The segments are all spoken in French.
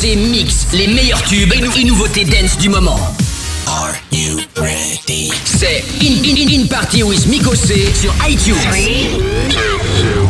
C mix les meilleurs tubes et nouveautés dance du moment. Are you ready? C'est In, In, In Party with Miko C sur iTunes. 3, 2, 1.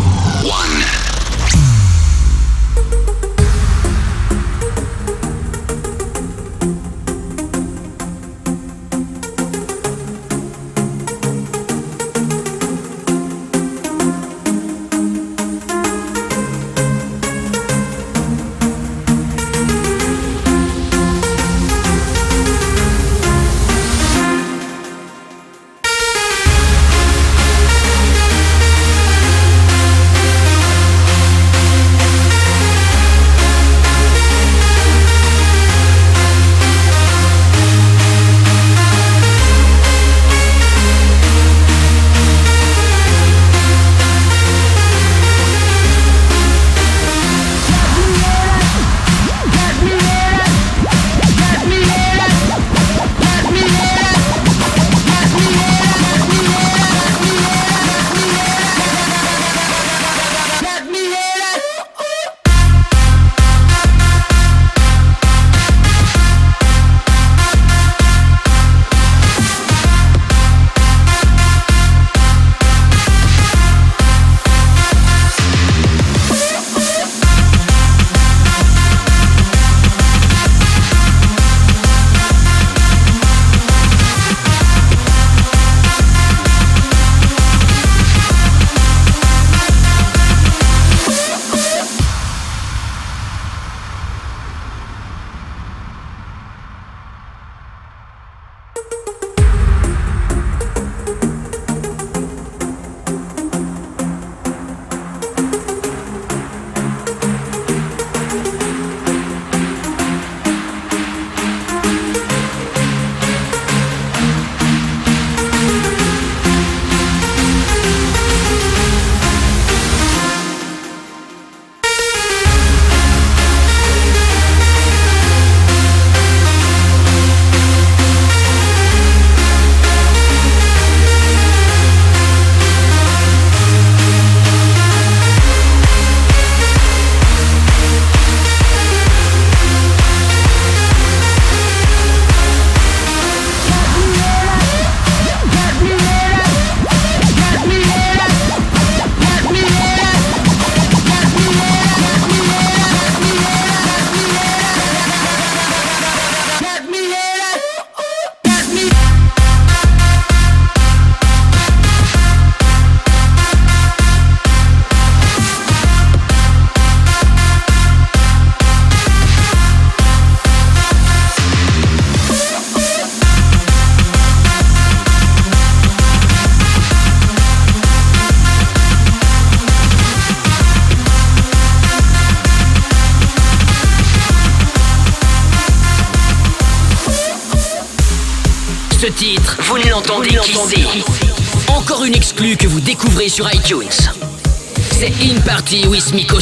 C'est In Party with Miko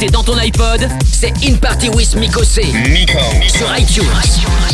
C. 100% nouveauté dans ton iPod, c'est In Party with Miko C. Miko. Sur iTunes.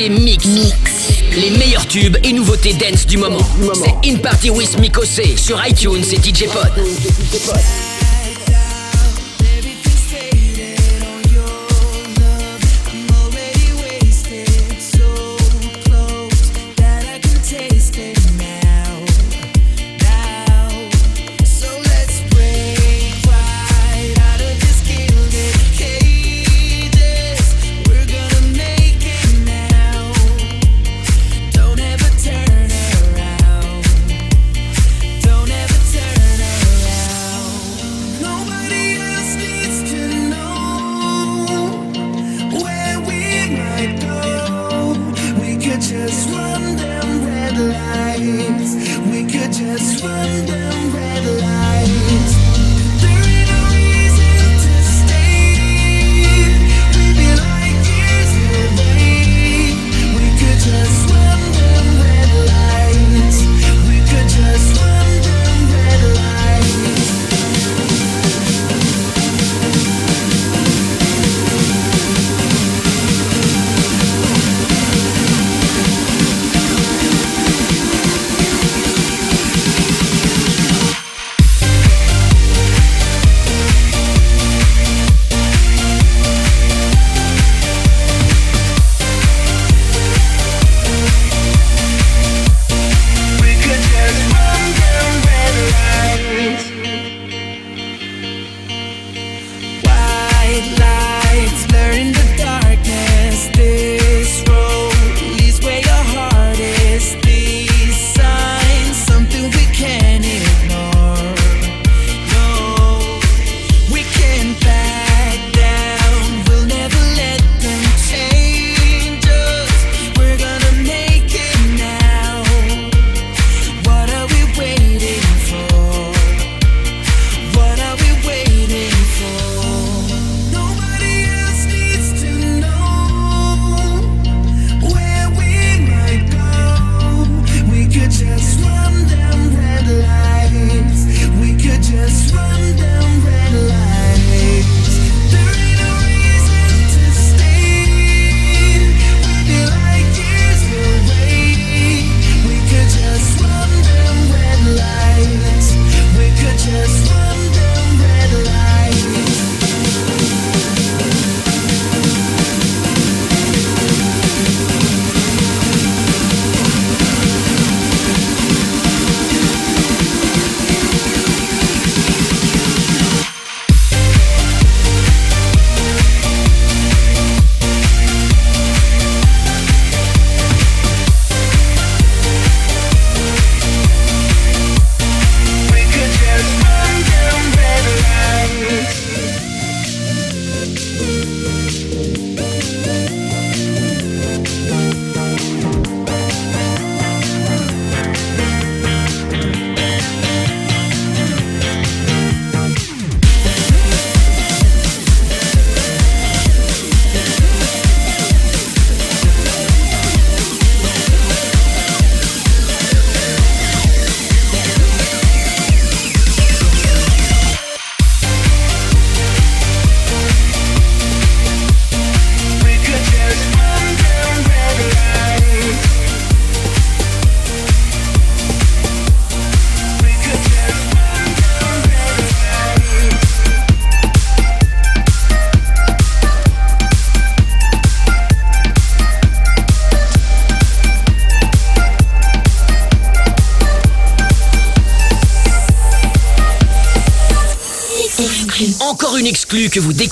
Mois, Mikosé Mix. Les meilleurs tubes et nouveautés dance du moment. C'est In Party with Mikosé sur iTunes et DJ Pod.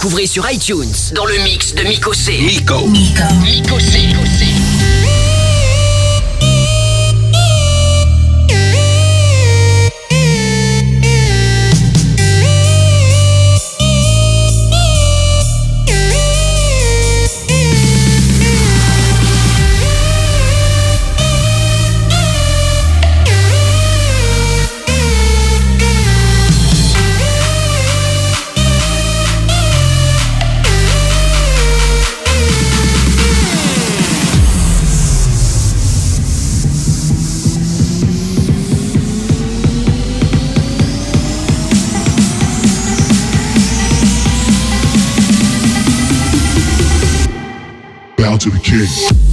Découvrez sur iTunes dans le mix de Miko C. Miko. Miko. C. to the Cheers.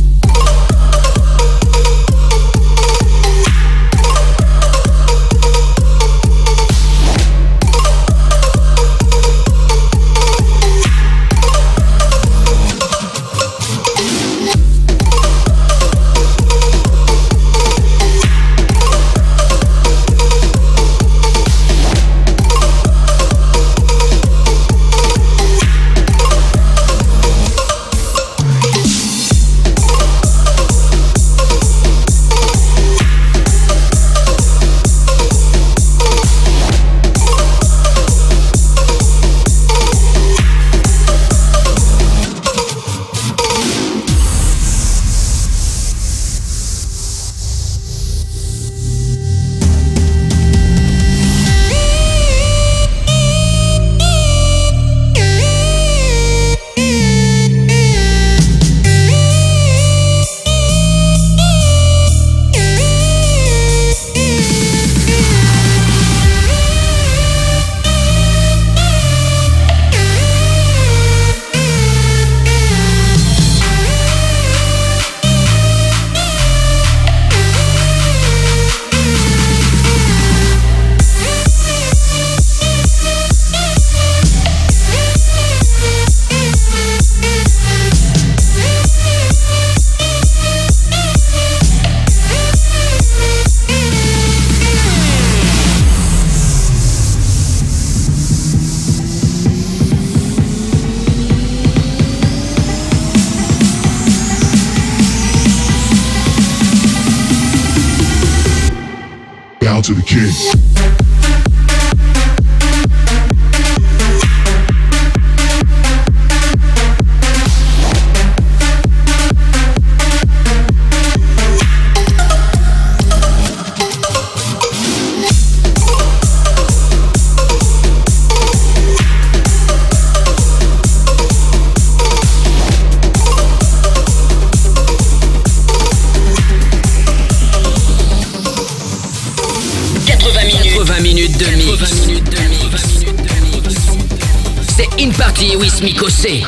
Mikosé.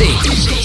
With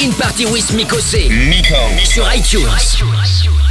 In Party with Micosé. Miko. Sur iTunes.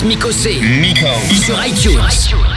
With Miko C. Miko. Sur iTunes.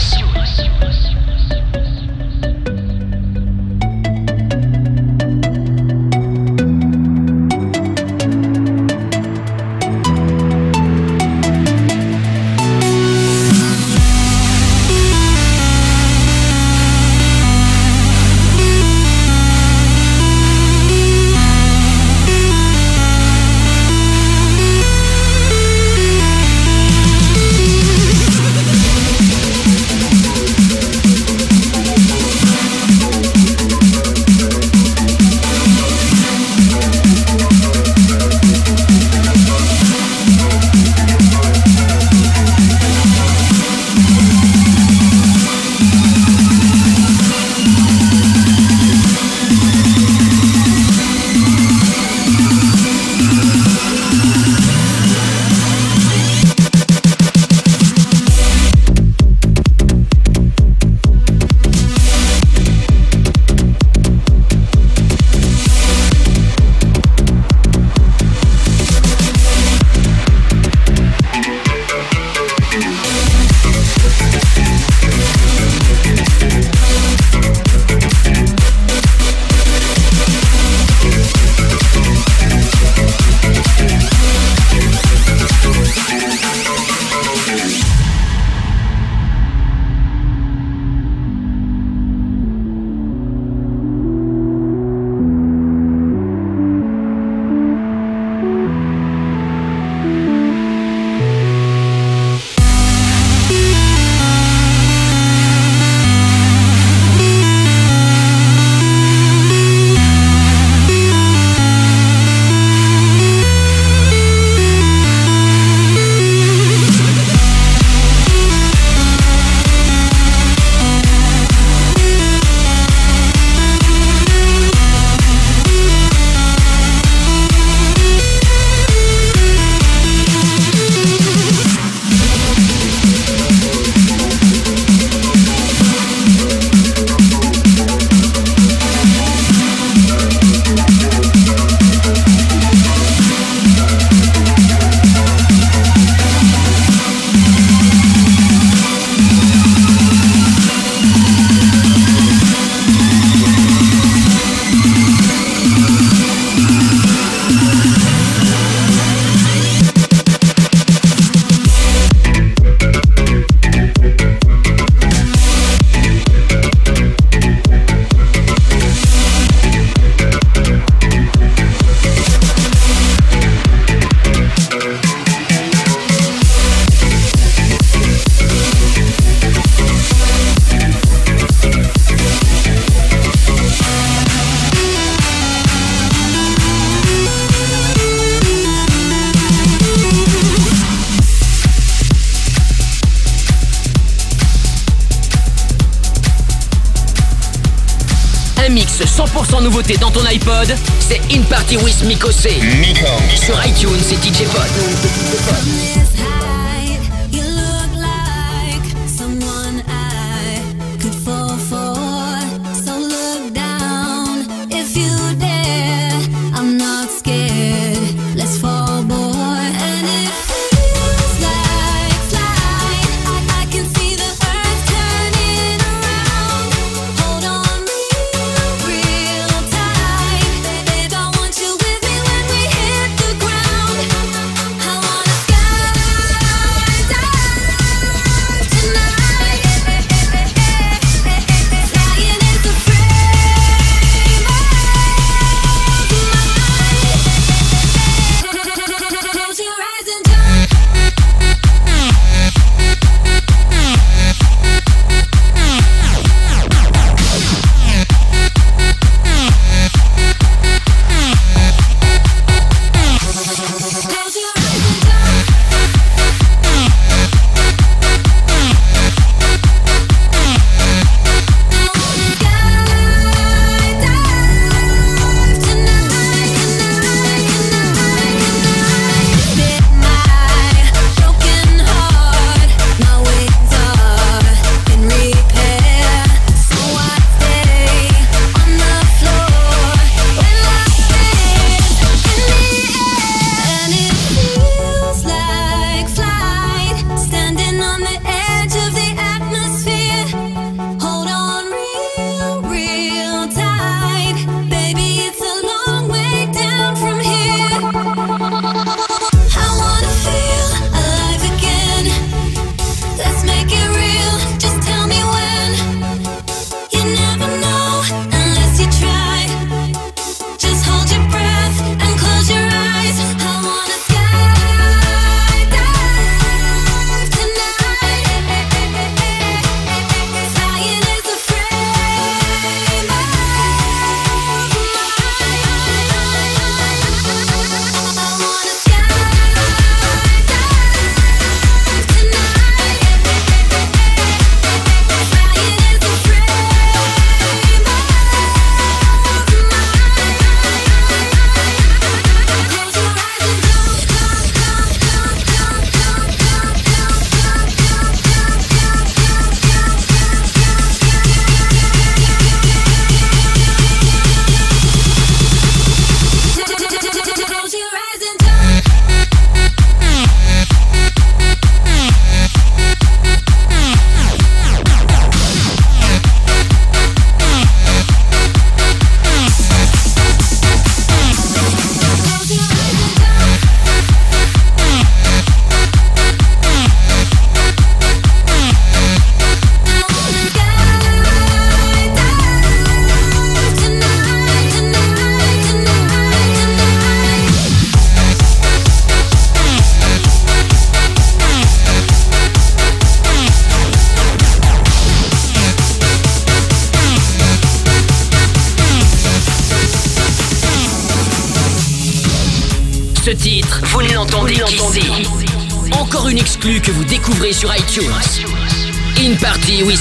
Nouveauté dans ton iPod, c'est In Party with Miko C. Miko. Sur iTunes, c'est DJ Pod.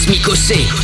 Party with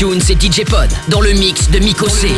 iTunes et DJ Pod dans le mix de Miko C.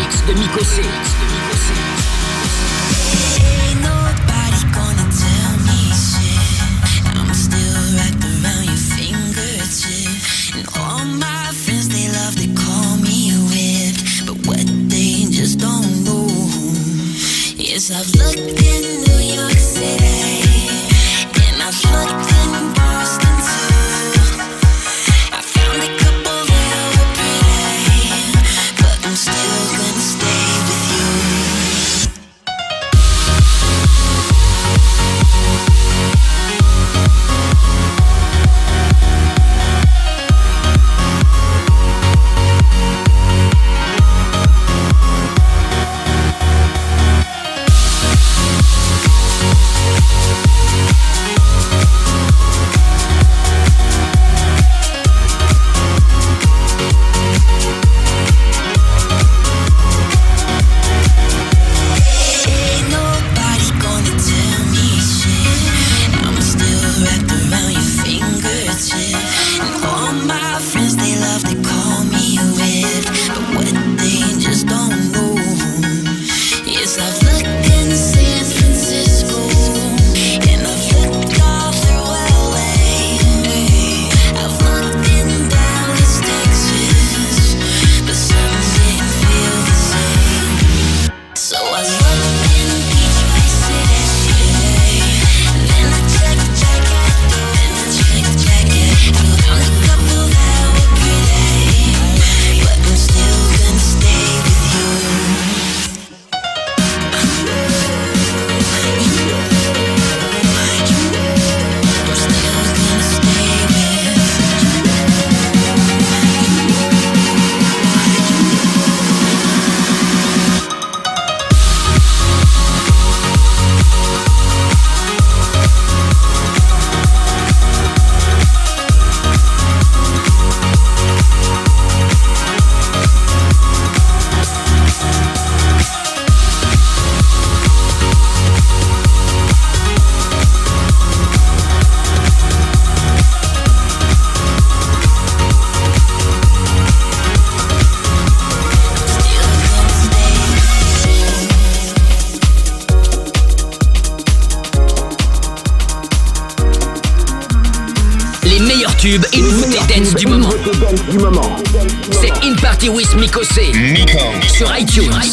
sur iTunes.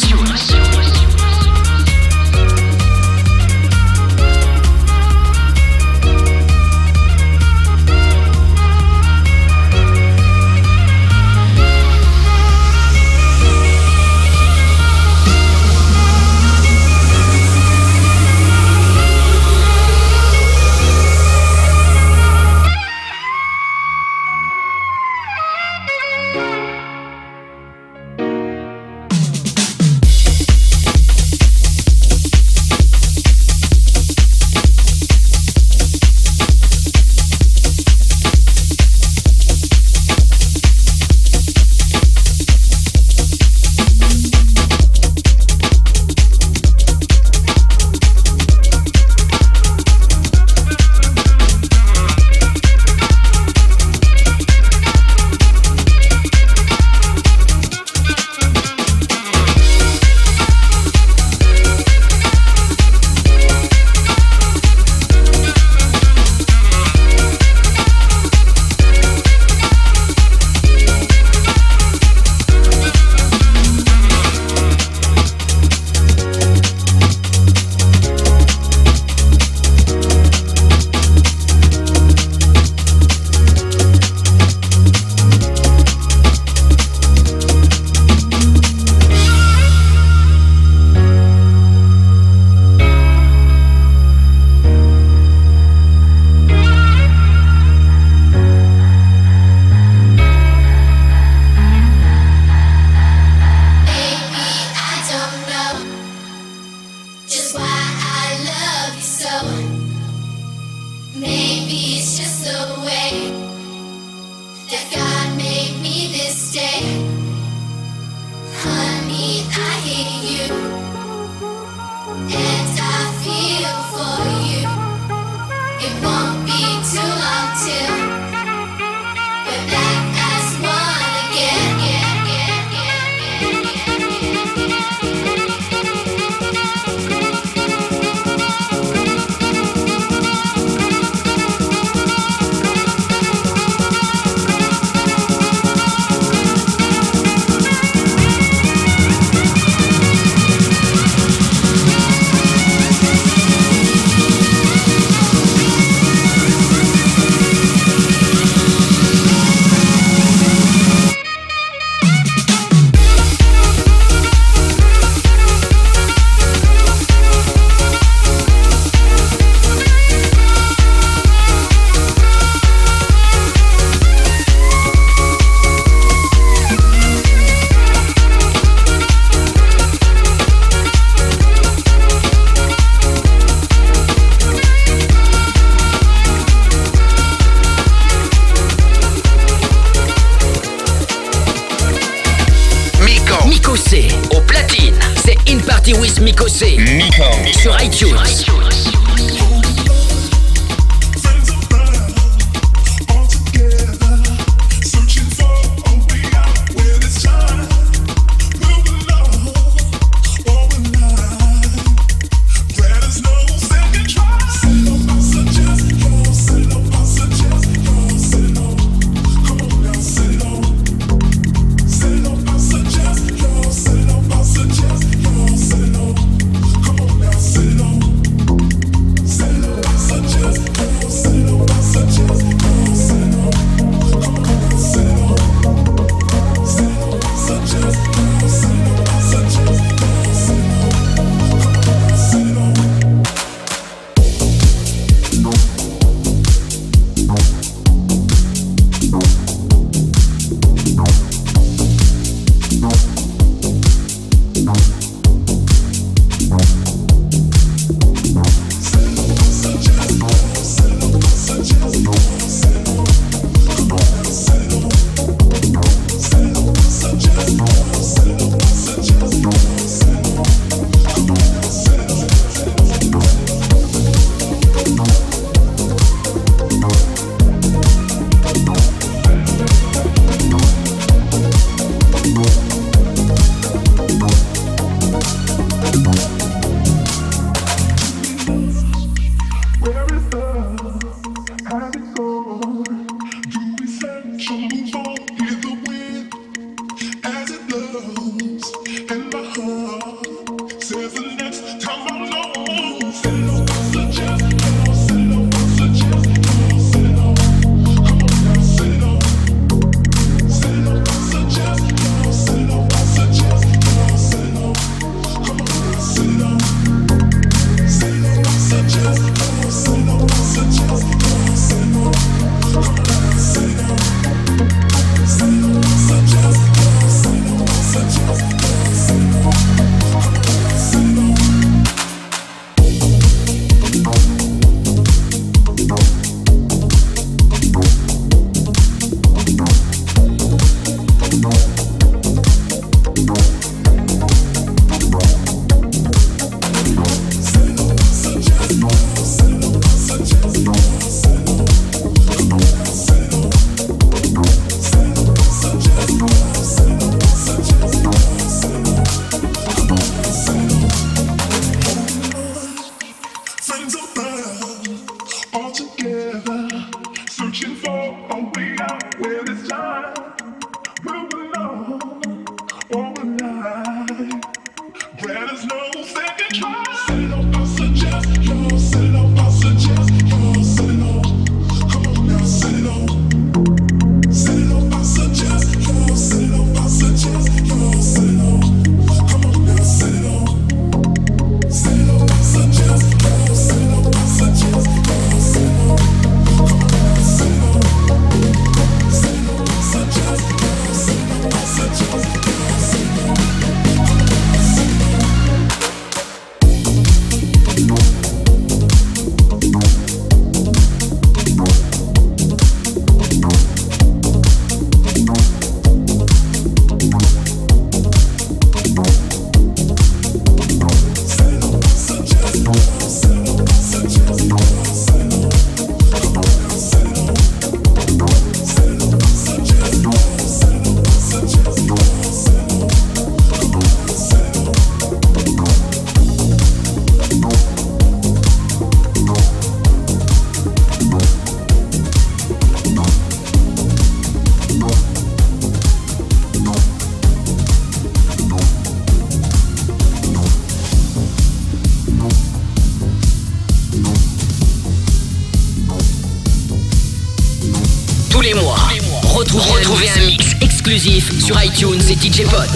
Sur iTunes et DJ Pod.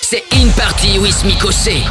C'est In Party with Mikosé.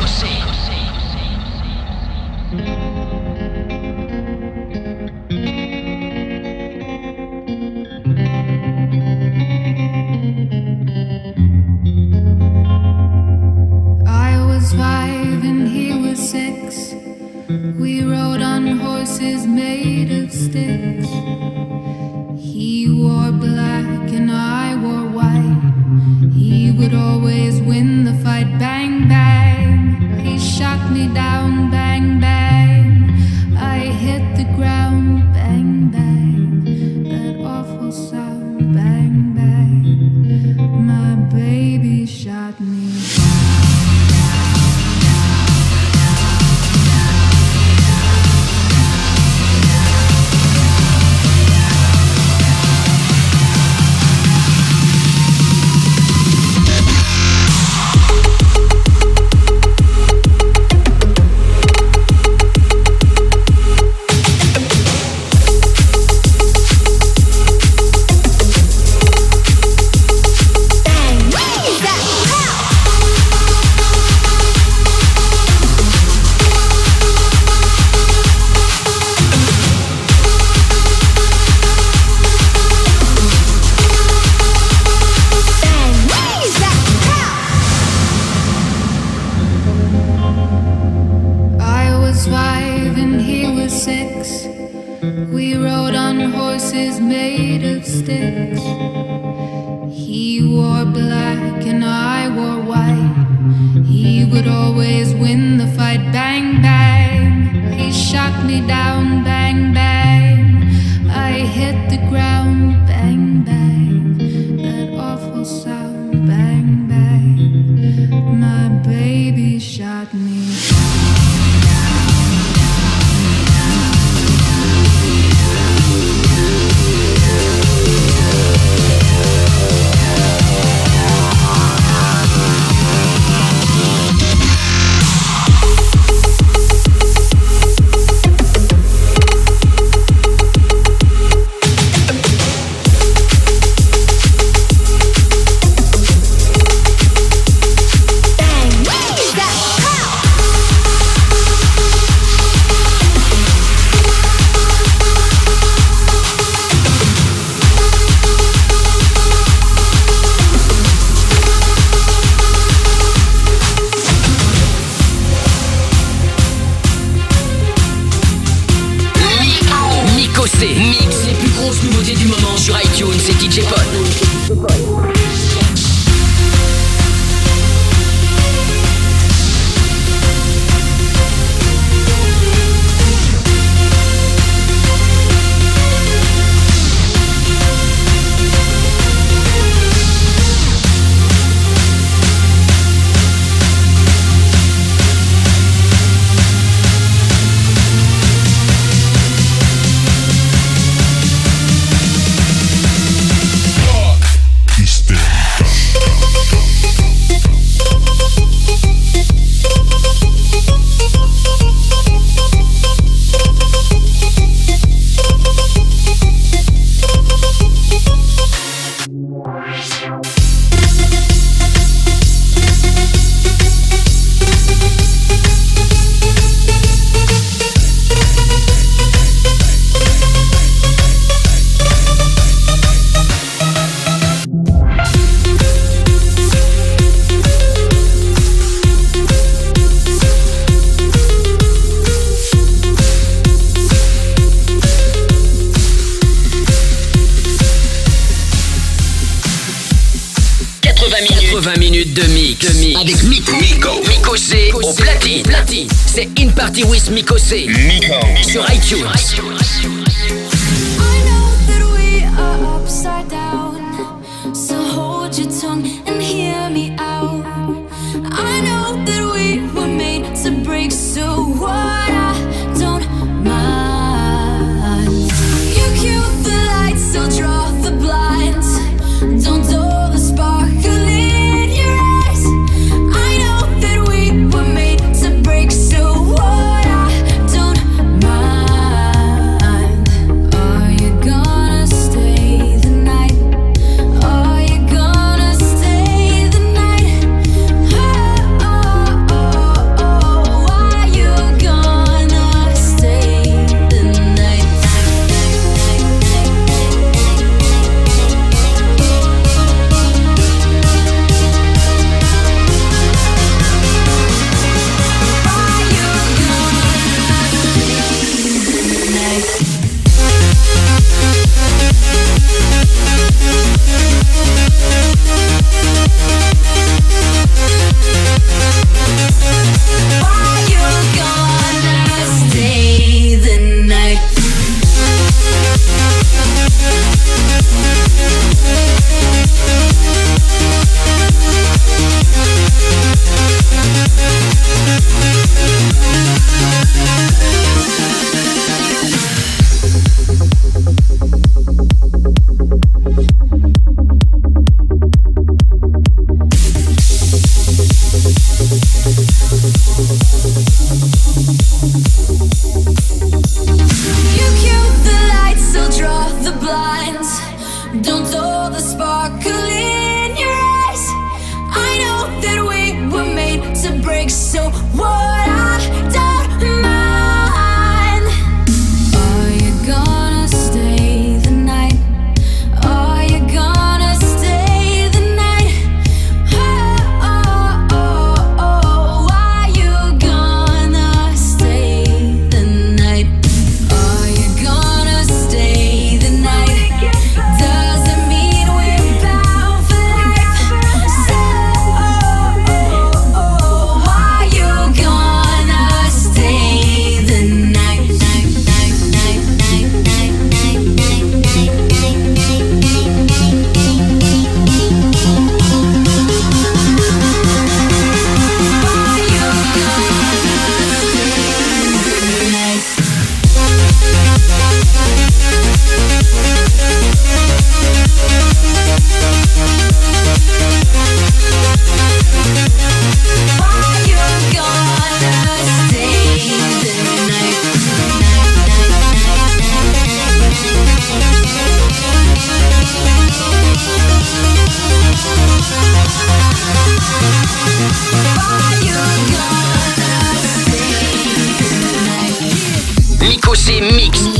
Mix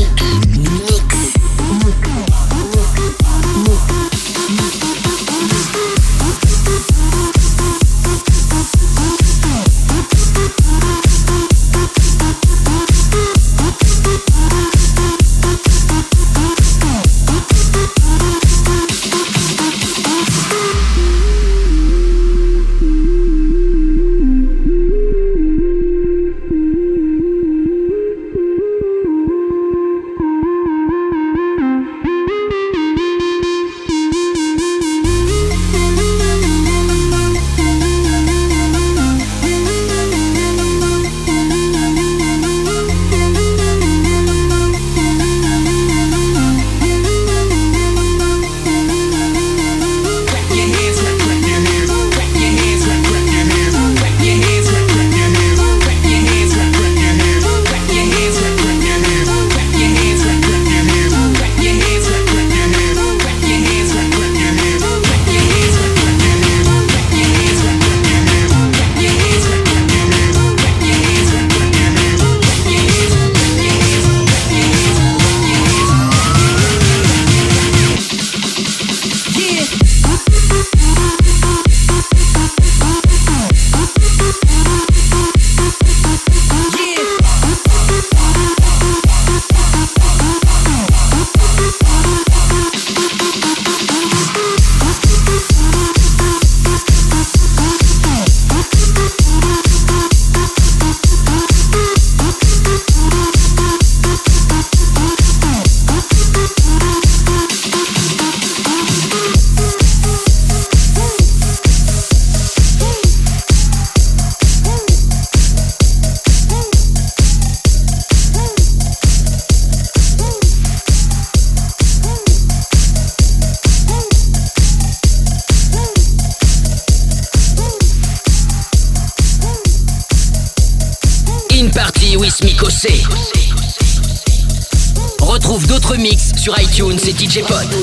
DJ Pod.